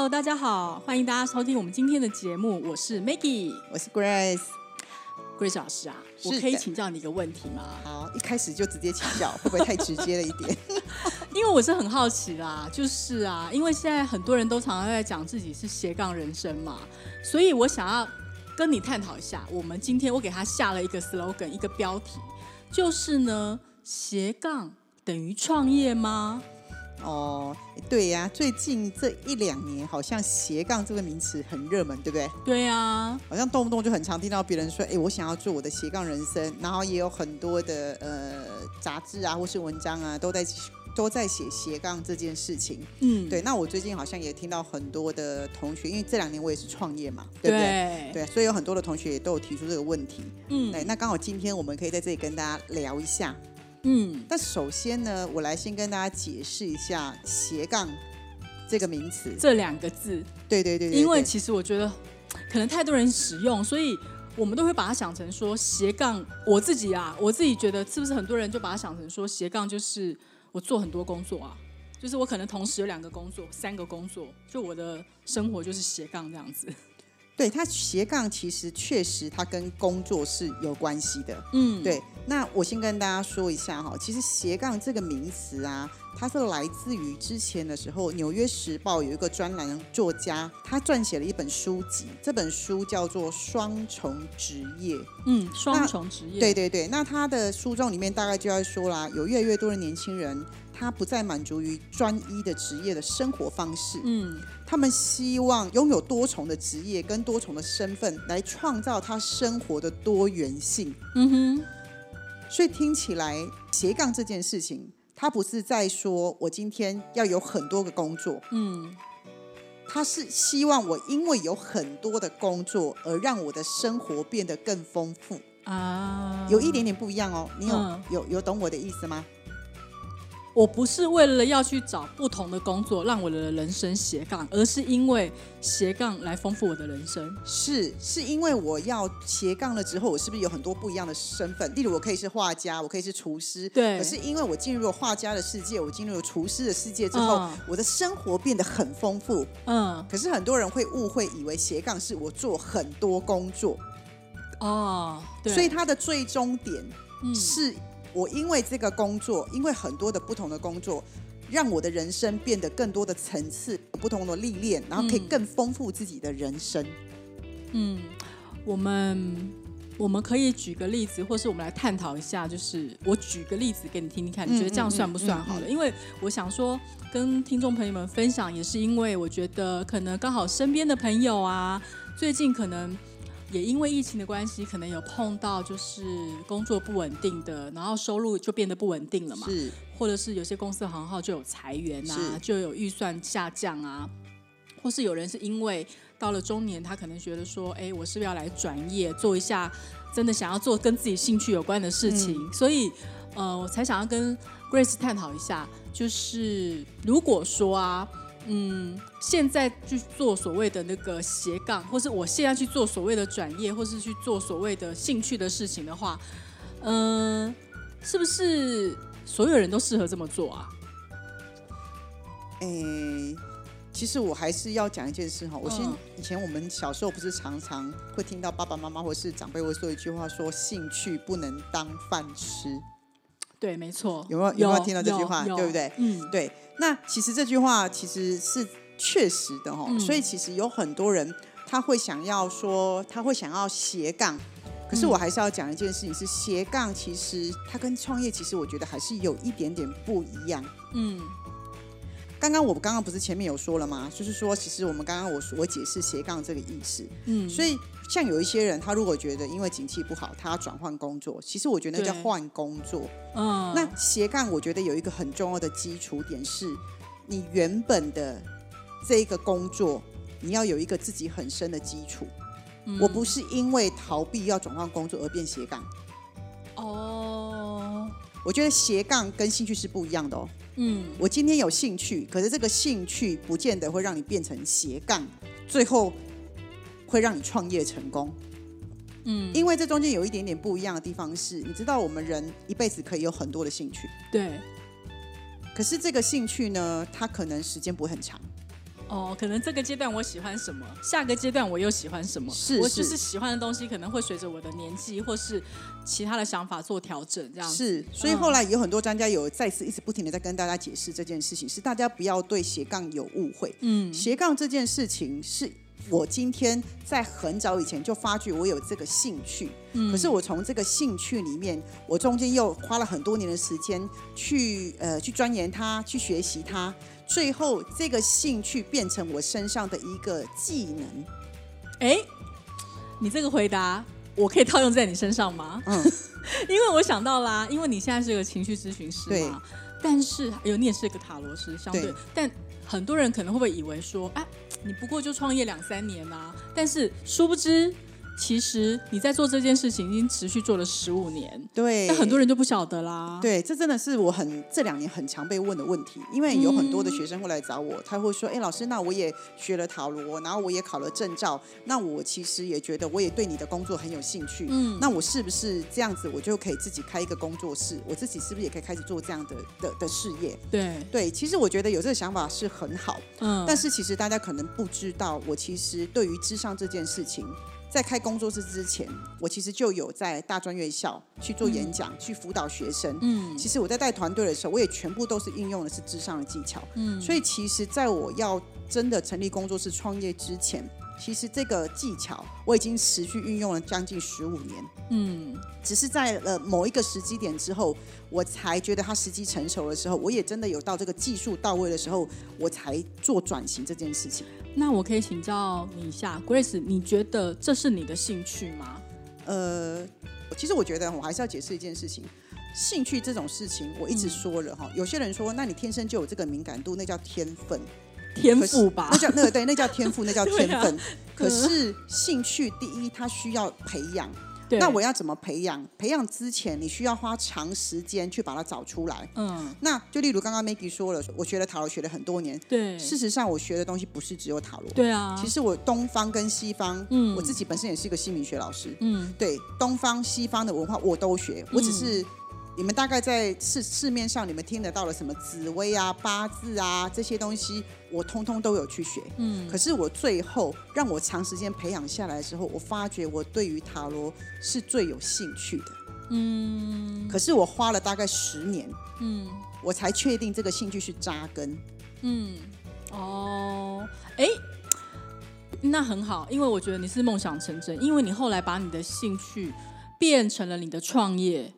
Hello，大家好，欢迎大家收听我们今天的节目，我是 Maggie，我是 Grace。Grace 老师啊，我可以请教你一个问题吗？好，一开始就直接请教，会不会太直接了一点？因为我是很好奇啦，就是啊，因为现在很多人都常常在讲自己是斜杠人生嘛，所以我想要跟你探讨一下。我们今天我给他下了一个 slogan，一个标题，就是呢，斜杠等于创业吗？哦，对呀、最近这一两年好像斜杠这个名词很热门，对不对？对啊，好像动不动就很常听到别人说，哎，我想要做我的斜杠人生，然后也有很多的呃杂志啊或是文章啊都在都在写斜杠这件事情。嗯，对，那我最近好像也听到很多的同学，因为这两年我也是创业嘛，对不对？对，对，所以有很多的同学也都有提出这个问题。嗯对，那刚好今天我们可以在这里跟大家聊一下。嗯，但首先呢，我来先跟大家解释一下斜杠这个名词。这两个字，对对对对对因为其实我觉得可能太多人使用，所以我们都会把它想成说斜杠。我自己啊，我自己觉得是不是很多人就把它想成说斜杠就是我做很多工作啊，就是我可能同时有两个工作、三个工作，就我的生活就是斜杠这样子。对它斜杠其实确实它跟工作是有关系的。嗯，对，那我先跟大家说一下哈，其实斜杠这个名词啊，它是来自于之前的时候，《纽约时报》有一个专栏作家，他撰写了一本书籍，这本书叫做《双重职业》。嗯，双重职业，对对对，那他的书中里面大概就要说啦，有越来越多的年轻人，他不再满足于专一的职业的生活方式，嗯。他们希望拥有多重的职业跟多重的身份，来创造他生活的多元性。嗯哼，所以听起来斜杠这件事情，它不是在说我今天要有很多个工作，嗯他是希望我因为有很多的工作而让我的生活变得更丰富。啊，有一点点不一样哦，你有、嗯有有懂我的意思吗？我不是为了要去找不同的工作让我的人生斜杠，而是因为斜杠来丰富我的人生。是，是因为我要斜杠了之后，我是不是有很多不一样的身份？例如，我可以是画家，我可以是厨师。对可是因为我进入了画家的世界，我进入了厨师的世界之后，嗯我的生活变得很丰富。嗯，可是很多人会误会，以为斜杠是我做很多工作，哦，对，所以它的最终点嗯是我因为这个工作，因为很多的不同的工作。让我的人生变得更多的层次、不同的历练，然后可以嗯更丰富自己的人生。嗯，我们我们可以举个例子，或是我们来探讨一下，就是我举个例子给你听听看，你觉得这样算不算好了？因为我想说，跟听众朋友们分享，也是因为我觉得可能刚好身边的朋友啊，最近可能。也因为疫情的关系，可能有碰到就是工作不稳定的，然后收入就变得不稳定了嘛。是，或者是有些公司行号就有裁员啊，就有预算下降啊，或是有人是因为到了中年，他可能觉得说，哎，我是不是要来转业，做一下真的想要做跟自己兴趣有关的事情，所以呃，我才想要跟 Grace 探讨一下，就是如果说啊。嗯，现在去做所谓的那个斜杠，或是我现在去做所谓的转业，或是去做所谓的兴趣的事情的话，嗯、是不是所有人都适合这么做啊？诶，其实我还是要讲一件事哈。我先、嗯以前我们小时候不是常常会听到爸爸妈妈或是长辈会说一句话说兴趣不能当饭吃，对，没错。有没有有没有听到这句话对不对嗯，对。那其实这句话其实是确实的哦、嗯所以其实有很多人他会想要说他会想要斜杠。可是我还是要讲一件事情，是斜杠，其实它跟创业，其实我觉得还是有一点点不一样。嗯刚刚我刚刚不是前面有说了吗？就是说，其实我们刚刚我我解释斜杠这个意思，嗯，所以像有一些人，他如果觉得因为景气不好，他要转换工作，其实我觉得那叫换工作。嗯，那斜杠，我觉得有一个很重要的基础点是，你原本的这一个工作，你要有一个自己很深的基础。我不是因为逃避要转换工作而变斜杠。哦，我觉得斜杠跟兴趣是不一样的哦。嗯，我今天有兴趣，可是这个兴趣不见得会让你变成斜杠，最后会让你创业成功。嗯，因为这中间有一点点不一样的地方是，你知道我们人一辈子可以有很多的兴趣，对，可是这个兴趣呢，它可能时间不会很长。哦，可能这个阶段我喜欢什么，下个阶段我又喜欢什么，我是是就是喜欢的东西可能会随着我的年纪或是其他的想法做调整，这样。是，所以后来有很多专家有再次一直不停的在跟大家解释这件事情，是大家不要对斜杠有误会。嗯斜杠这件事情是我今天在很早以前就发觉我有这个兴趣，嗯。可是我从这个兴趣里面，我中间又花了很多年的时间去呃去钻研它，去学习它，最后这个兴趣变成我身上的一个技能。哎，你这个回答我可以套用在你身上吗？嗯，因为我想到啦，因为你现在是个情绪咨询师嘛，但是有你也是个塔罗师，相对。对，但很多人可能会不会以为说，啊，你不过就创业两三年啊，但是殊不知，其实你在做这件事情已经持续做了十五年，对。但很多人就不晓得啦。，对，这真的是我很这两年很常被问的问题，因为有很多的学生会来找我，他会说：“哎，老师，那我也学了塔罗，然后我也考了证照，那我其实也觉得我也对你的工作很有兴趣，嗯那我是不是这样子，我就可以自己开一个工作室，我自己是不是也可以开始做这样的的的事业？”对，对，其实我觉得有这个想法是很好，嗯，但是其实大家可能不知道，我其实对于智商这件事情，在开工作室之前，我其实就有在大专院校去做演讲，去辅导学生。嗯其实我在带团队的时候，我也全部都是运用的是智商的技巧。嗯，所以其实在我要真的成立工作室创业之前，其实这个技巧我已经持续运用了将近十五年。嗯只是在呃某一个时机点之后，我才觉得它时机成熟的时候，我也真的有到这个技术到位的时候，我才做转型这件事情。那我可以请教你一下，Grace，你觉得这是你的兴趣吗？呃，其实我觉得我还是要解释一件事情。兴趣这种事情，我一直说了哈、有些人说，那你天生就有这个敏感度，那叫天分，天赋吧那，叫那个对，那叫天赋，那叫 天分。可是兴趣，第一，它需要培养。对，那我要怎么培养？培养之前，你需要花长时间去把它找出来。嗯，那就例如刚刚 Maggie 说了，我学了塔罗学了很多年，对，事实上我学的东西不是只有塔罗。对啊，其实我东方跟西方，嗯我自己本身也是一个心理学老师，嗯对东方西方的文化我都学，我只是。你们大概在市市面上，你们听得到的什么紫薇啊、八字啊这些东西，我通通都有去学。嗯可是我最后让我长时间培养下来之后，我发觉我对于塔罗是最有兴趣的。嗯可是我花了大概十年，嗯我才确定这个兴趣是扎根。嗯，哦，哎。那很好，因为我觉得你是梦想成真，因为你后来把你的兴趣变成了你的创业，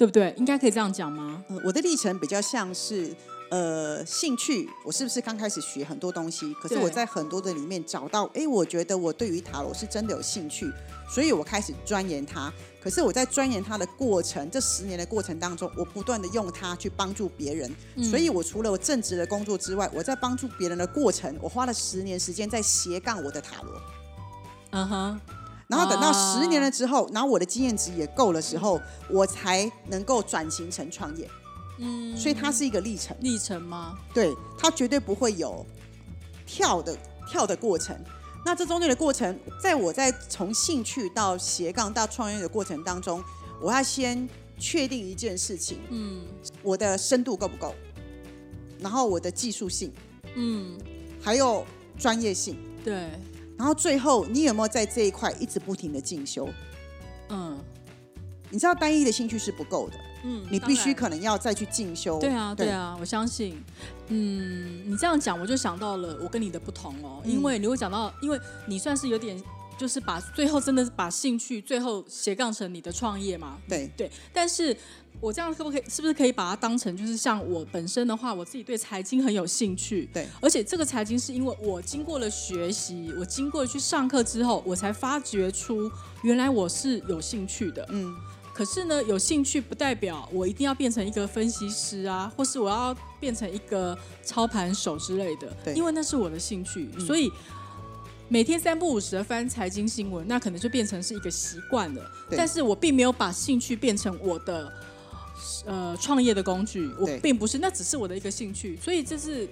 对不对？应该可以这样讲吗？呃，我的历程比较像是，呃，兴趣，我是不是刚开始学很多东西？可是我在很多的里面找到，哎，我觉得我对于塔罗是真的有兴趣，所以我开始钻研它。可是我在钻研它的过程，这十年的过程当中，我不断的用它去帮助别人。所以我除了我正职的工作之外，我在帮助别人的过程，我花了十年时间在斜杠我的塔罗。嗯哼，然后等到啊十年了之后，然后我的经验值也够了时候，我才能够转型成创业。嗯，所以它是一个历程。历程吗？对，它绝对不会有跳的跳的过程。那这中间的过程，在我在从兴趣到斜杠到创业的过程当中，我要先确定一件事情：嗯我的深度够不够，然后我的技术性，嗯，还有专业性，对，然后最后你有没有在这一块一直不停的进修？嗯你知道单一的兴趣是不够的，嗯，你必须可能要再去进修。对啊，对啊，我相信。嗯，你这样讲，我就想到了我跟你的不同哦，嗯因为你会讲到，因为你算是有点，就是把最后真的是把兴趣最后斜杠成你的创业嘛。对对，但是我这样可不可以，是不是可以把它当成就是像我本身的话，我自己对财经很有兴趣，对，而且这个财经是因为我经过了学习，我经过了去上课之后，我才发掘出原来我是有兴趣的。嗯，可是呢，有兴趣不代表我一定要变成一个分析师啊，或是我要变成一个操盘手之类的。对因为那是我的兴趣，嗯所以每天三不五时的翻财经新闻，那可能就变成是一个习惯了。对但是我并没有把兴趣变成我的呃创业的工具，我并不是，那只是我的一个兴趣。所以这是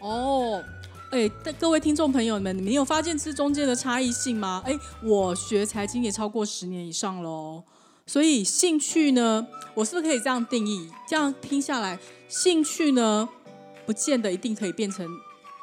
哦。哎，但各位听众朋友们，你们有发现这中间的差异性吗？哎，我学财经也超过十年以上喽，所以兴趣呢，我是不是可以这样定义？这样听下来，兴趣呢，不见得一定可以变成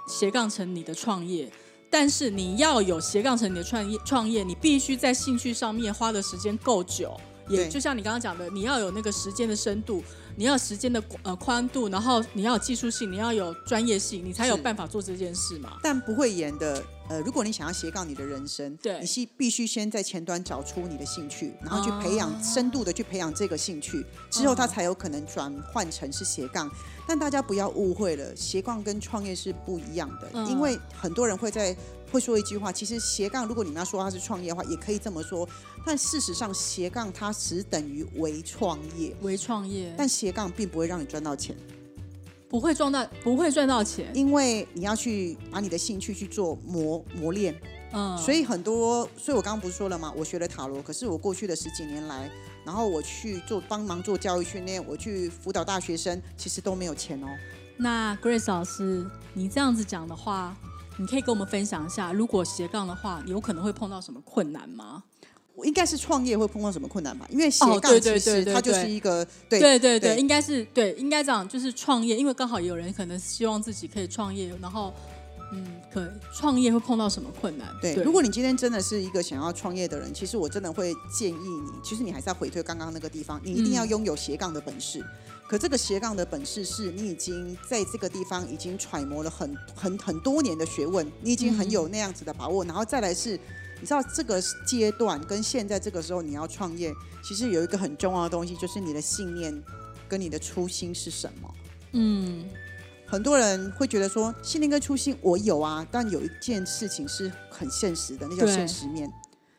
斜杠成你的创业，但是你要有斜杠成你的创业，创业你必须在兴趣上面花的时间够久，也就像你刚刚讲的，你要有那个时间的深度，你要时间的呃宽度，然后你要有技术性，你要有专业性，你才有办法做这件事嘛。但不会演的，呃，如果你想要斜杠你的人生，对你是必须先在前端找出你的兴趣，然后去培养、哦深度的去培养这个兴趣，之后它才有可能转换成是斜杠。但大家不要误会了，斜杠跟创业是不一样的，嗯因为很多人会在会说一句话，其实斜杠如果你们要说它是创业的话，也可以这么说，但事实上斜杠它只等于为创业。微创业，但斜杠并不会让你赚到钱，不会赚到，不会赚到钱。因为你要去把你的兴趣去做磨磨练，嗯，所以很多，所以我刚刚不是说了吗？我学了塔罗，可是我过去的十几年来，然后我去做帮忙做教育训练，我去辅导大学生，其实都没有钱哦。那 Grace 老师，你这样子讲的话，你可以跟我们分享一下，如果斜杠的话，有可能会碰到什么困难吗？我应该是创业会碰到什么困难吧？因为斜哦杠其实它就是一个对对对应该是对，应该这样，就是创业，因为刚好有人可能希望自己可以创业，然后嗯，可创业会碰到什么困难？对，如果你今天真的是一个想要创业的人，其实我真的会建议你，其实你还是要回推刚刚那个地方，你一定要嗯拥有斜杠的本事。可这个斜杠的本事是你已经在这个地方已经揣摩了很很很多年的学问，你已经很有那样子的把握，然后再来是。你知道这个阶段跟现在这个时候你要创业，其实有一个很重要的东西，就是你的信念跟你的初心是什么。嗯很多人会觉得说信念跟初心我有啊，但有一件事情是很现实的，那叫现实面。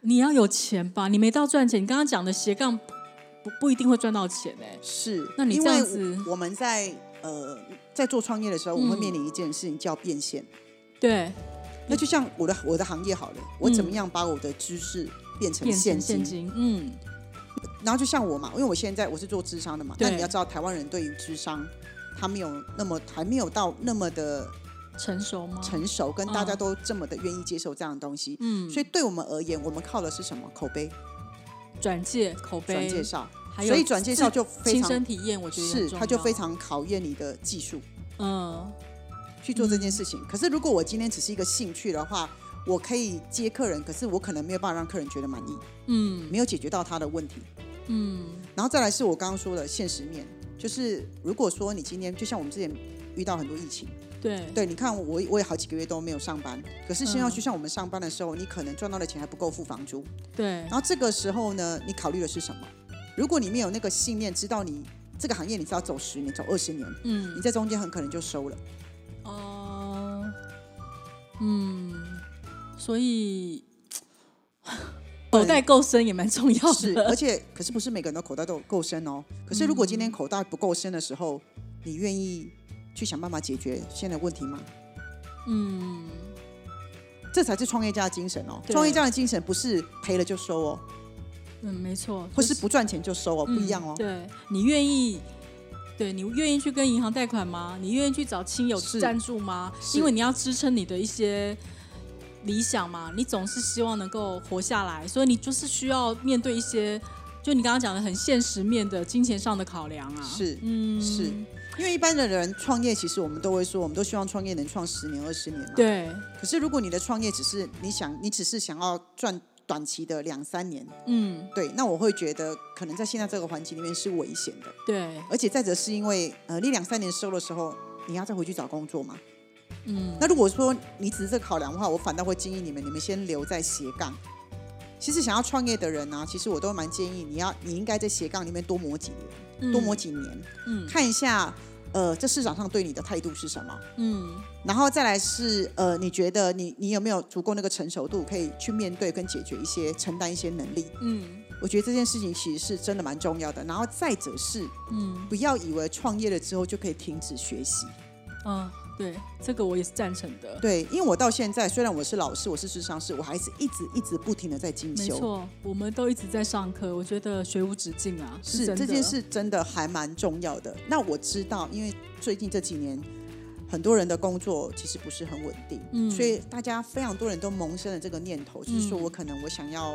你要有钱吧？你没到赚钱，你刚刚讲的斜杠不不一定会赚到钱哎、是，那你这样子我们在呃在做创业的时候，我们面临一件事情叫变现。对，那就像我的我的行业好了，我怎么嗯样把我的知识变成现金？现金，嗯，然后就像我嘛，因为我现在我是做智商的嘛，对那你要知道台湾人对于智商，他没有那么还没有到那么的成熟吗？成熟，跟大家嗯都这么的愿意接受这样的东西。嗯，所以对我们而言，我们靠的是什么？口碑、转介、口碑、转介绍。还有所以转介绍就非亲常身体验，我觉得是，重它就非常考验你的技术嗯去做这件事情。可是如果我今天只是一个兴趣的话，我可以接客人，可是我可能没有办法让客人觉得满意，嗯没有解决到他的问题。嗯然后再来是我刚刚说的现实面，就是如果说你今天就像我们之前遇到很多疫情，对对，你看我我也好几个月都没有上班，可是现在嗯就像我们上班的时候，你可能赚到的钱还不够付房租，对然后这个时候呢，你考虑的是什么？如果你没有那个信念，知道你这个行业你是要走十年、走二十年，嗯你嗯在中间很可能就收了。哦嗯，所以 口袋够深也蛮重要是，而。且可是不是每个人都口袋都够深哦。可是如果今天口袋不够深的时候，你愿意去想办法解决现在的问题吗？嗯，这才是创业家的精神哦。创业家的精神不是赔了就收哦，嗯，没错，或是不赚钱就收哦，不一样哦。嗯对你愿意，对你愿意去跟银行贷款吗？你愿意去找亲友赞助吗？因为你要支撑你的一些理想嘛，你总是希望能够活下来，所以你就是需要面对一些，就你刚刚讲的很现实面的金钱上的考量啊。是嗯，是因为一般的人创业，其实我们都会说，我们都希望创业能创十年、二十年嘛。。对，可是如果你的创业只是你想，你只是想要赚短期的两三年，嗯，对，那我会觉得可能在现在这个环境里面是危险的。对，而且再者是因为，呃，你两三年收的时候，你要再回去找工作嘛。嗯，那如果说你只是这个考量的话，我反倒会建议你们，你们先留在斜杠。其实想要创业的人呢、其实我都蛮建议你要，你应该在斜杠里面多磨几年，多磨几年，嗯。看一下，呃，这市场上对你的态度是什么。嗯然后再来是，呃，你觉得你你有没有足够那个成熟度，可以去面对跟解决一些、承担一些能力？嗯我觉得这件事情其实是真的蛮重要的。然后再者是，嗯不要以为创业了之后就可以停止学习。嗯，对，这个我也是赞成的。对，因为我到现在虽然我是老师，我是智商师，我还是一直一直不停的在进修。没错，我们都一直在上课，我觉得学无止境啊。是这件事真的还蛮重要的。那我知道，因为最近这几年很多人的工作其实不是很稳定，嗯所以大家非常多人都萌生了这个念头，就是说嗯我可能我想要。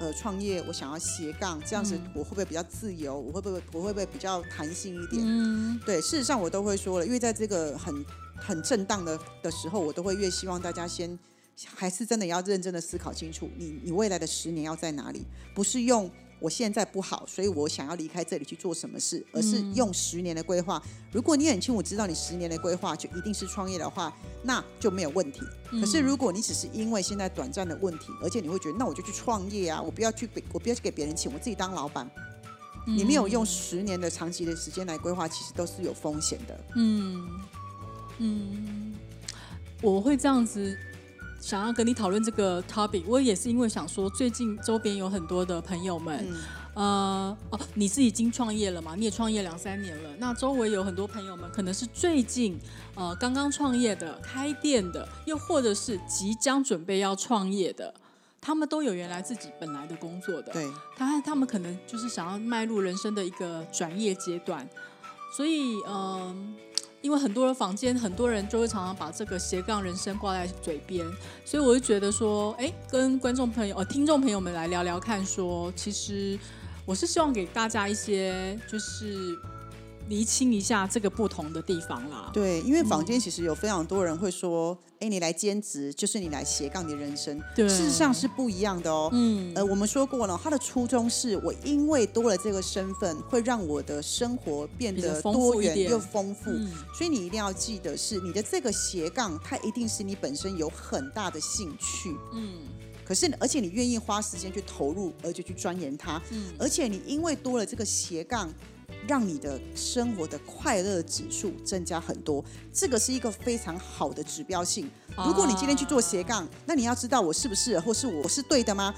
呃，创业我想要斜杠，这样子嗯我会不会比较自由？我会不会我会不会比较弹性一点？嗯，对，事实上我都会说了，因为在这个很很震荡的的时候，我都会越希望大家先还是真的要认真的思考清楚，你你未来的十年要在哪里，不是用我现在不好，所以我想要离开这里去做什么事，而是用十年的规划。如果你很清楚知道你十年的规划就一定是创业的话，那就没有问题。可是如果你只是因为现在短暂的问题，而且你会觉得那我就去创业啊，我不要去给我不要去给别人请，我自己当老板。你没有用十年的长期的时间来规划，其实都是有风险的。嗯嗯，我会这样子想要跟你讨论这个 topic，我也是因为想说，最近周边有很多的朋友们，嗯呃，哦，你是已经创业了嘛？你也创业两三年了，那周围有很多朋友们，可能是最近呃刚刚创业的、开店的，又或者是即将准备要创业的。他们都有原来自己本来的工作的，对，他他们可能就是想要迈入人生的一个转业阶段，所以嗯、因为很多人房间，很多人就会常常把这个斜杠人生挂在嘴边，所以我就觉得说，哎，跟观众朋友、呃听众朋友们来聊聊看说其实我是希望给大家一些就是厘清一下这个不同的地方啦。对，因为坊间其实有非常多人会说，哎、你来兼职就是你来斜杠你的人生，对事实上是不一样的哦。嗯呃，我们说过了，他的初衷是我因为多了这个身份，会让我的生活变得多元又丰富。嗯所以你一定要记得是，你的这个斜杠，它一定是你本身有很大的兴趣。嗯可是，而且你愿意花时间去投入，而且去钻研它，嗯而且你因为多了这个斜杠，让你的生活的快乐指数增加很多，这个是一个非常好的指标性。如果你今天去做斜杠，那你要知道我是不是，或是我是对的吗？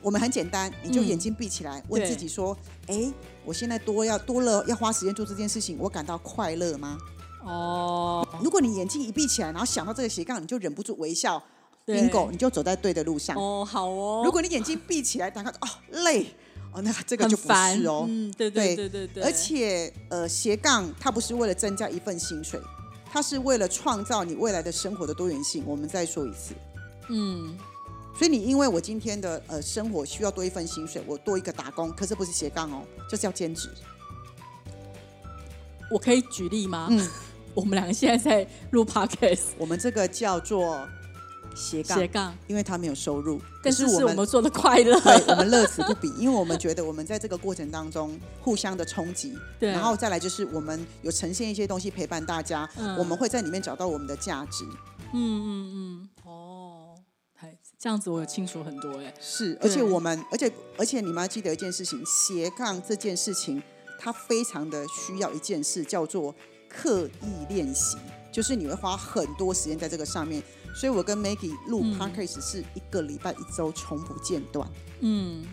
我们很简单，你就嗯眼睛闭起来，问自己说：哎，我现在多要多了要花时间做这件事情，我感到快乐吗？哦，如果你眼睛一闭起来，然后想到这个斜杠，你就忍不住微笑，bingo，你就走在对的路上。哦好哦，如果你眼睛闭起来，打开哦累哦，那这个就不是哦。嗯对对对对对对，而且呃，斜杠它不是为了增加一份薪水，它是为了创造你未来的生活的多元性。我们再说一次，嗯。所以你因为我今天的呃生活需要多一份薪水，我多一个打工，可是不是斜杠哦，就是要兼职。我可以举例吗？嗯，我们两个现在在录 podcast 我们这个叫做斜杠，斜杠，因为他没有收入，但是是我们做的快乐。对我们乐此不疲，因为我们觉得我们在这个过程当中互相的冲击，对然后再来就是我们有呈现一些东西陪伴大家，嗯我们会在里面找到我们的价值。嗯嗯嗯，哦，还这样子我有清楚很多哎。是，而且我们，而且而且你们要记得一件事情，斜杠这件事情，它非常的需要一件事，叫做刻意练习，就是你会花很多时间在这个上面。所以我跟 Maggie 录嗯 podcast 是一个礼拜一周从不间断。嗯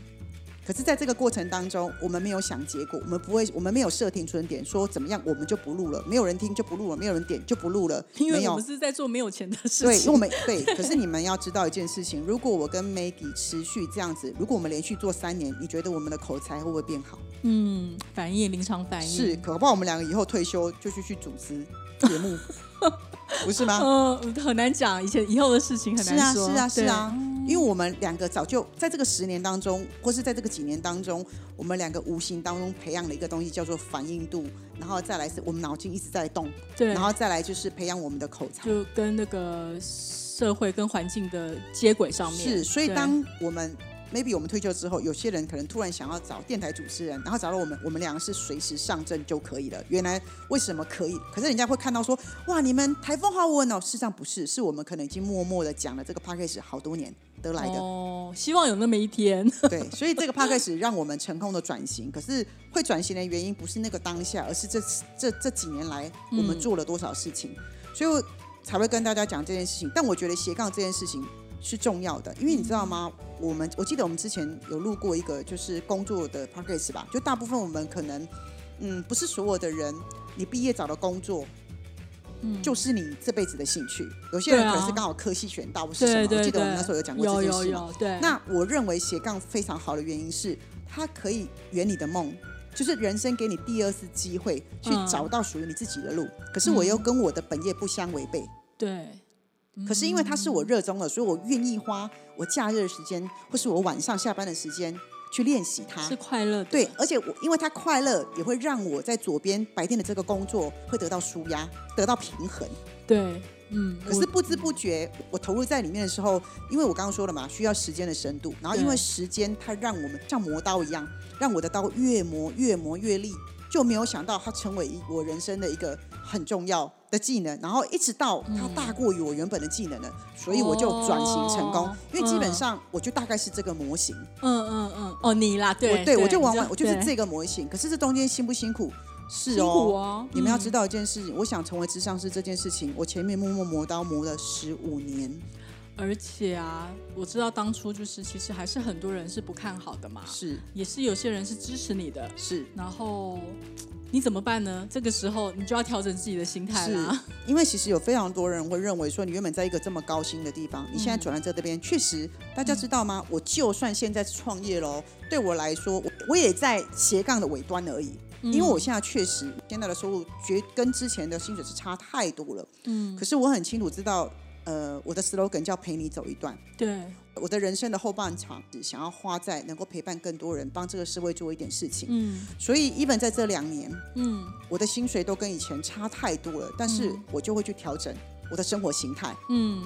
可是，在这个过程当中，我们没有想结果，我们不会，我们没有设停损点，说怎么样我们就不录了，没有人听就不录了，没有人点就不录了，因为我们。是在做没有钱的事情对，因为。我们对，可是你们要知道一件事情，如果我跟 Maggie 持续这样子，如果我们连续做三年，你觉得我们的口才会不会变好？嗯，反应临场反应是，可不好我们两个以后退休就去去主持节目，不是吗？呃，很难讲，以前以后的事情很是啊，难说。是啊，是啊对，因为我们两个早就在这个十年当中，或是在这个几年当中，我们两个无形当中培养了一个东西，叫做反应度，然后再来是我们脑筋一直在动，对，然后再来就是培养我们的口才。就跟那个社会跟环境的接轨上面。是，所以当我们 maybe 我们退休之后，有些人可能突然想要找电台主持人，然后找到我们，我们两个是随时上阵就可以了。原来为什么可以？可是人家会看到说，哇，你们台风好稳哦。事实上不是，是我们可能已经默默的讲了这个 p a c k a g e 好多年得来的。哦，希望有那么一天。对，所以这个 p a c k a g e 让我们成功的转型。可是会转型的原因不是那个当下，而是这这这几年来我们做了多少事情，所以才会跟大家讲这件事情。但我觉得斜杠这件事情是重要的，因为你知道吗？我们我记得我们之前有录过一个就是工作的 p a c k a g e 吧，就大部分我们可能嗯不是所有的人，你毕业找的工作。嗯就是你这辈子的兴趣。有些人可能是刚好科系选到，不是什么。我记得我们那时候有讲过这件事嘛。有，对，那我认为斜杠非常好的原因是，它可以圆你的梦，就是人生给你第二次机会去嗯找到属于你自己的路。可是我又跟我的本业不相违背。对，可是因为它是我热衷的，所以我愿意花我假日的时间，或是我晚上下班的时间去练习它是。快乐的，对，而且我因为它快乐，也会让我在左边白天的这个工作会得到舒压，得到平衡。对，嗯，可是不知不觉，我投入在里面的时候，因为我刚刚说了嘛，需要时间的深度，然后因为时间它让我们像磨刀一样，让我的刀越磨越磨越利，就没有想到它成为一我人生的一个很重要的技能，然后一直到它大过于我原本的技能了，所以我就转型成功。哦因为基本嗯上我就大概是这个模型，嗯嗯嗯，哦，你啦，对，我对我就玩你玩，我就是对这个模型。可是这中间辛不辛苦？是辛哦，你们要知道一件事情，我想成为智商师这件事情，我前面默默磨刀磨了十五年。而且啊，我知道当初就是其实还是很多人是不看好的嘛，是也是有些人是支持你的，是然后你怎么办呢？这个时候你就要调整自己的心态啦。因为其实有非常多人会认为说，你原本在一个这么高薪的地方，你现在转在这边，确实大家知道吗？我就算现在是创业喽，对我来说，我我也在斜杠的尾端而已。因为我现在确实现在的收入绝跟之前的薪水是差太多了，嗯，可是我很清楚知道，呃，我的 slogan 叫陪你走一段。对，我的人生的后半场只想要花在能够陪伴更多人，帮这个社会做一点事情。嗯。所以，even 在这两年，嗯。我的薪水都跟以前差太多了，但是嗯。我就会去调整我的生活形态，嗯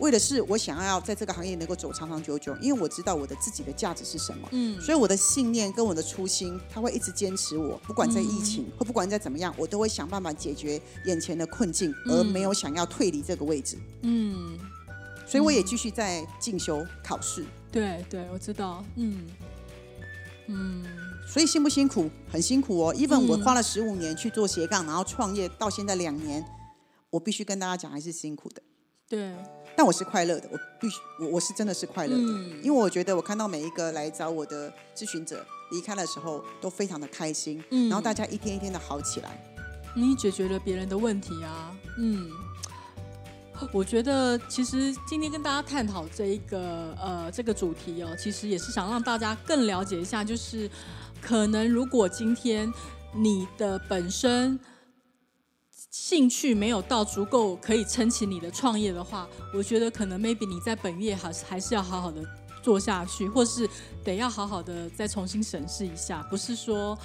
为的是我想要在这个行业能够走长长久久，因为我知道我的自己的价值是什么。嗯，所以我的信念跟我的初心，他会一直坚持我，不管在疫情、或不管在怎么样，我都会想办法解决眼前的困境，而没有想要退离这个位置。嗯，所以我也继续在进修考试。对对，我知道，嗯嗯所以辛不辛苦？很辛苦哦。even 嗯我花了十五年去做斜杠，然后创业到现在两年，我必须跟大家讲，还是辛苦的。对，但我是快乐的，我必须，我我是真的是快乐的，嗯因为我觉得我看到每一个来找我的咨询者离开的时候，都非常的开心，嗯然后大家一天一天的好起来。你解决了别人的问题啊，嗯。我觉得其实今天跟大家探讨这一个呃这个主题哦，其实也是想让大家更了解一下，就是可能如果今天你的本身兴趣没有到足够可以撑起你的创业的话，我觉得可能 maybe 你在本业还是还是要好好的做下去，或是得要好好的再重新审视一下，不是说。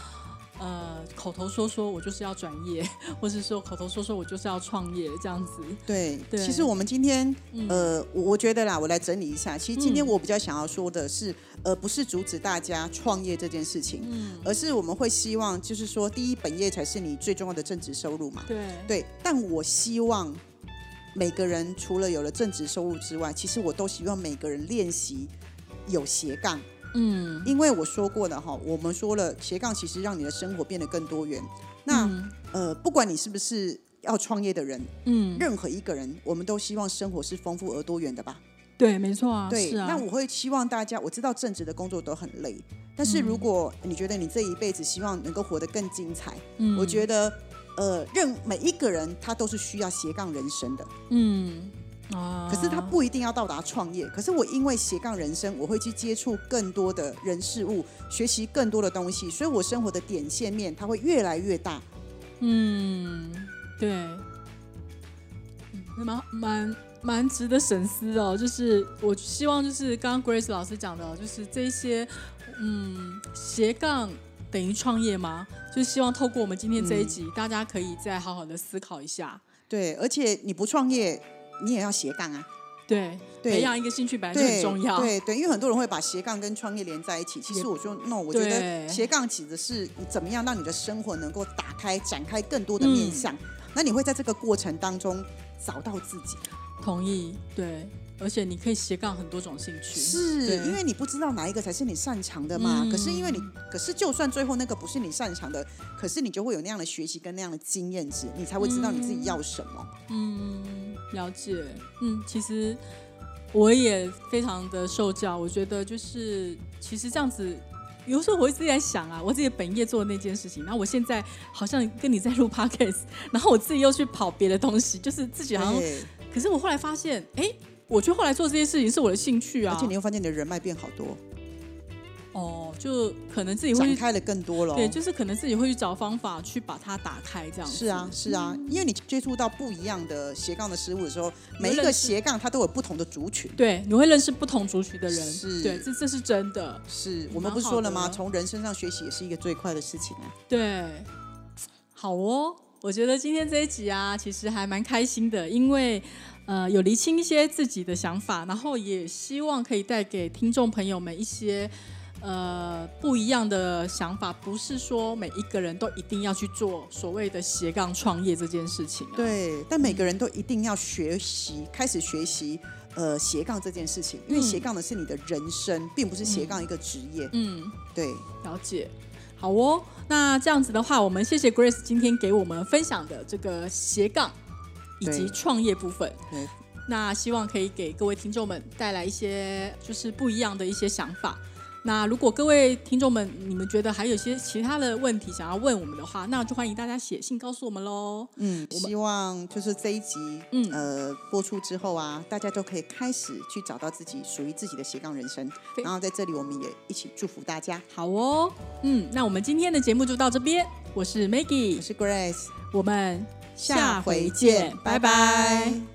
呃，口头说说我就是要转业，或是说口头说说我就是要创业这样子。对，对其实我们今天，嗯呃，我我觉得啦，我来整理一下。其实今天嗯我比较想要说的是，呃，不是阻止大家创业这件事情，嗯，而是我们会希望，就是说，第一，本业才是你最重要的正职收入嘛。对，对，但我希望每个人除了有了正职收入之外，其实我都希望每个人练习有斜杠，嗯，因为我说过了哈，我们说了斜杠其实让你的生活变得更多元。那、嗯呃，不管你是不是要创业的人，嗯，任何一个人，我们都希望生活是丰富而多元的吧？对，没错啊，对，是啊，那我会希望大家，我知道正职的工作都很累，但是嗯如果你觉得你这一辈子希望能够活得更精彩，嗯我觉得。呃，任每一个人他都是需要斜杠人生的，嗯啊，可是他不一定要到达创业。可是我因为斜杠人生，我会去接触更多的人事物，学习更多的东西，所以我生活的点线面它会越来越大。嗯，对，嗯蛮蛮蛮值得深思哦。就是我希望，就是刚刚 Grace 老师讲的哦，就是这些，嗯，斜杠等于创业吗？就是希望透过我们今天这一集，大家可以再好好的思考一下。对，而且你不创业，你也要斜杠啊。对，对培养一个兴趣本来就很，重要。对对，因为很多人会把斜杠跟创业连在一起。其实我说 no，我觉得斜杠指的是你怎么样让你的生活能够打开、展开更多的面向。那你会在这个过程当中找到自己。同意，对，而且你可以斜杠很多种兴趣，是因为你不知道哪一个才是你擅长的嘛。嗯可是因为你，可是就算最后那个不是你擅长的，可是你就会有那样的学习跟那样的经验值，你才会知道你自己要什么。嗯，了解。嗯，其实我也非常的受教，我觉得就是其实这样子有时候我一直在想啊，我自己本业做的那件事情，然后我现在好像跟你在录 podcast，然后我自己又去跑别的东西，就是自己好像，可是我后来发现，哎，我觉得后来做这些事情是我的兴趣啊，而且你会发现你的人脉变好多，哦，就可能自己会去，展开了更多了哦。对，就是可能自己会去找方法去把它打开，这样子。是啊，是啊，因为你接触到不一样的斜杠的事物的时候，每一个斜杠它都有不同的族群。对，你会认识不同族群的人，是。对，这这是真的，是我们不是说了吗？从人身上学习也是一个最快的事情啊。对，好哦，我觉得今天这一集啊，其实还蛮开心的，因为呃有厘清一些自己的想法，然后也希望可以带给听众朋友们一些呃不一样的想法，不是说每一个人都一定要去做所谓的斜杠创业这件事情、啊。对，但每个人都一定要学习，开始学习呃斜杠这件事情，因为嗯斜杠的是你的人生，并不是斜杠一个职业。嗯，对，了解。好哦，那这样子的话，我们谢谢 Grace 今天给我们分享的这个斜杠以及对创业部分。那希望可以给各位听众们带来一些就是不一样的一些想法。那如果各位听众们你们觉得还有一些其他的问题想要问我们的话，那就欢迎大家写信告诉我们喽。嗯，希望就是这一集，嗯呃，播出之后啊，大家都可以开始去找到自己属于自己的斜杠人生。然后在这里，我们也一起祝福大家。好哦，嗯，那我们今天的节目就到这边。我是 Maggie，我是 Grace，我们下回见，拜拜。